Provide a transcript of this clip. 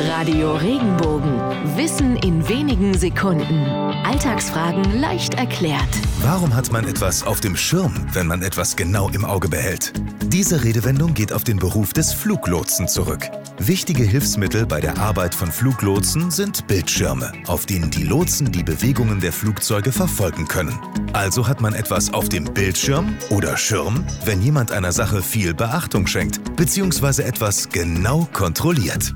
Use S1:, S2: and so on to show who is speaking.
S1: Radio Regenbogen. Wissen in wenigen Sekunden. Alltagsfragen leicht erklärt.
S2: Warum hat man etwas auf dem Schirm, wenn man etwas genau im Auge behält? Diese Redewendung geht auf den Beruf des Fluglotsen zurück. Wichtige Hilfsmittel bei der Arbeit von Fluglotsen sind Bildschirme, auf denen die Lotsen die Bewegungen der Flugzeuge verfolgen können. Also hat man etwas auf dem Bildschirm oder Schirm, wenn jemand einer Sache viel Beachtung schenkt, bzw. etwas genau kontrolliert.